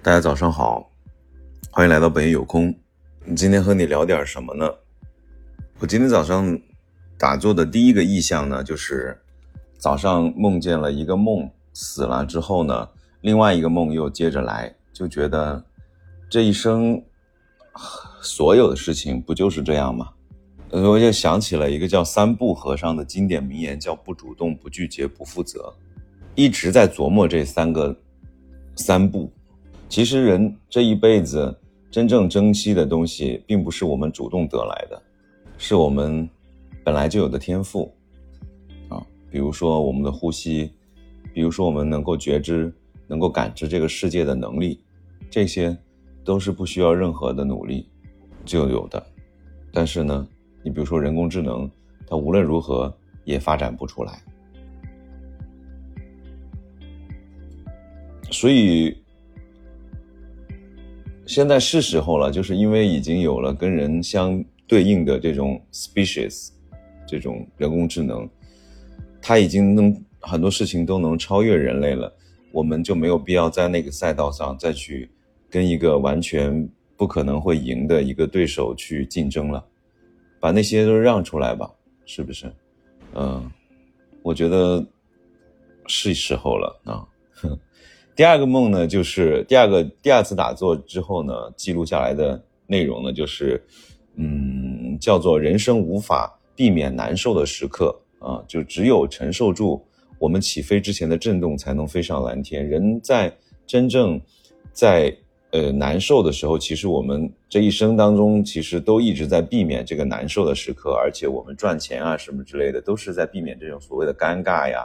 大家早上好，欢迎来到本夜有空。今天和你聊点什么呢？我今天早上打坐的第一个意象呢，就是早上梦见了一个梦，死了之后呢，另外一个梦又接着来，就觉得这一生所有的事情不就是这样吗？呃，我就想起了一个叫三不和尚的经典名言，叫不主动、不拒绝、不负责。一直在琢磨这三个三不。其实人这一辈子真正珍惜的东西，并不是我们主动得来的，是我们本来就有的天赋啊。比如说我们的呼吸，比如说我们能够觉知、能够感知这个世界的能力，这些都是不需要任何的努力就有的。但是呢，你比如说人工智能，它无论如何也发展不出来。所以。现在是时候了，就是因为已经有了跟人相对应的这种 species，这种人工智能，它已经能很多事情都能超越人类了，我们就没有必要在那个赛道上再去跟一个完全不可能会赢的一个对手去竞争了，把那些都让出来吧，是不是？嗯，我觉得是时候了啊。第二个梦呢，就是第二个第二次打坐之后呢，记录下来的内容呢，就是，嗯，叫做人生无法避免难受的时刻啊，就只有承受住我们起飞之前的震动，才能飞上蓝天。人在真正在呃难受的时候，其实我们这一生当中，其实都一直在避免这个难受的时刻，而且我们赚钱啊什么之类的，都是在避免这种所谓的尴尬呀。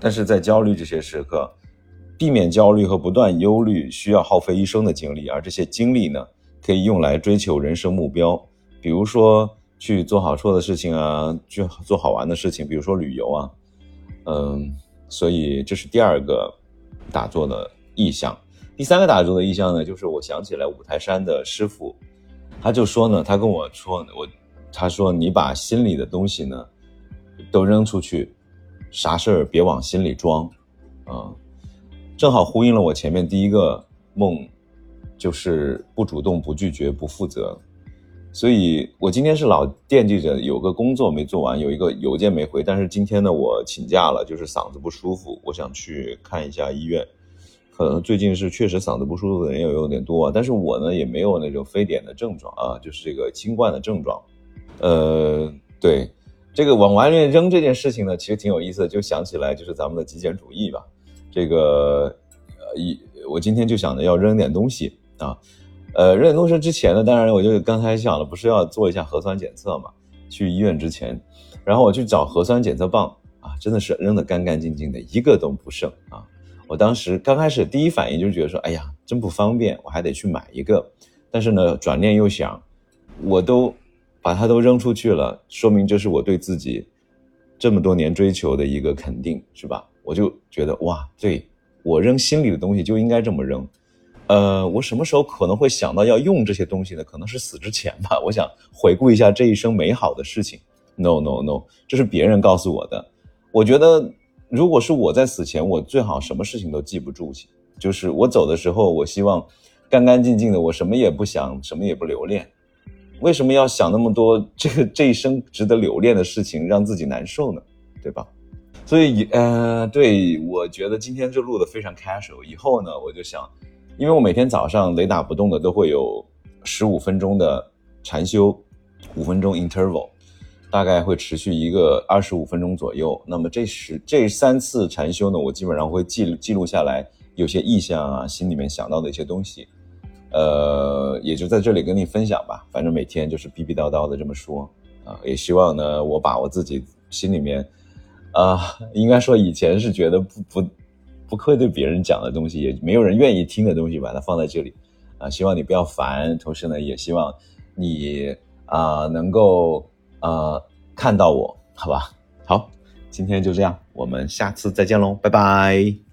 但是在焦虑这些时刻。避免焦虑和不断忧虑需要耗费一生的精力，而这些精力呢，可以用来追求人生目标，比如说去做好错的事情啊，去做好玩的事情，比如说旅游啊，嗯，所以这是第二个打坐的意向。第三个打坐的意向呢，就是我想起来五台山的师傅，他就说呢，他跟我说，我他说你把心里的东西呢都扔出去，啥事儿别往心里装，啊。正好呼应了我前面第一个梦，就是不主动、不拒绝、不负责。所以我今天是老惦记着有个工作没做完，有一个邮件没回。但是今天呢，我请假了，就是嗓子不舒服，我想去看一下医院。可能最近是确实嗓子不舒服的人也有点多，但是我呢也没有那种非典的症状啊，就是这个新冠的症状。呃，对，这个往外面扔这件事情呢，其实挺有意思的，就想起来就是咱们的极简主义吧。这个，呃，一我今天就想着要扔点东西啊，呃，扔点东西之前呢，当然我就刚才想了，不是要做一下核酸检测嘛？去医院之前，然后我去找核酸检测棒啊，真的是扔的干干净净的，一个都不剩啊！我当时刚开始第一反应就是觉得说，哎呀，真不方便，我还得去买一个。但是呢，转念又想，我都把它都扔出去了，说明这是我对自己这么多年追求的一个肯定，是吧？我就觉得哇，对我扔心里的东西就应该这么扔。呃，我什么时候可能会想到要用这些东西呢？可能是死之前吧。我想回顾一下这一生美好的事情。No No No，这是别人告诉我的。我觉得如果是我在死前，我最好什么事情都记不住去。就是我走的时候，我希望干干净净的，我什么也不想，什么也不留恋。为什么要想那么多这个这一生值得留恋的事情，让自己难受呢？对吧？所以，呃，对我觉得今天就录的非常 casual。以后呢，我就想，因为我每天早上雷打不动的都会有十五分钟的禅修，五分钟 interval，大概会持续一个二十五分钟左右。那么这十这三次禅修呢，我基本上会记录记录下来，有些意象啊，心里面想到的一些东西，呃，也就在这里跟你分享吧。反正每天就是逼逼叨叨的这么说啊，也希望呢，我把我自己心里面。啊，应该说以前是觉得不不不会对别人讲的东西，也没有人愿意听的东西，把它放在这里，啊，希望你不要烦，同时呢，也希望你啊能够呃看到我，好吧？好，今天就这样，我们下次再见喽，拜拜。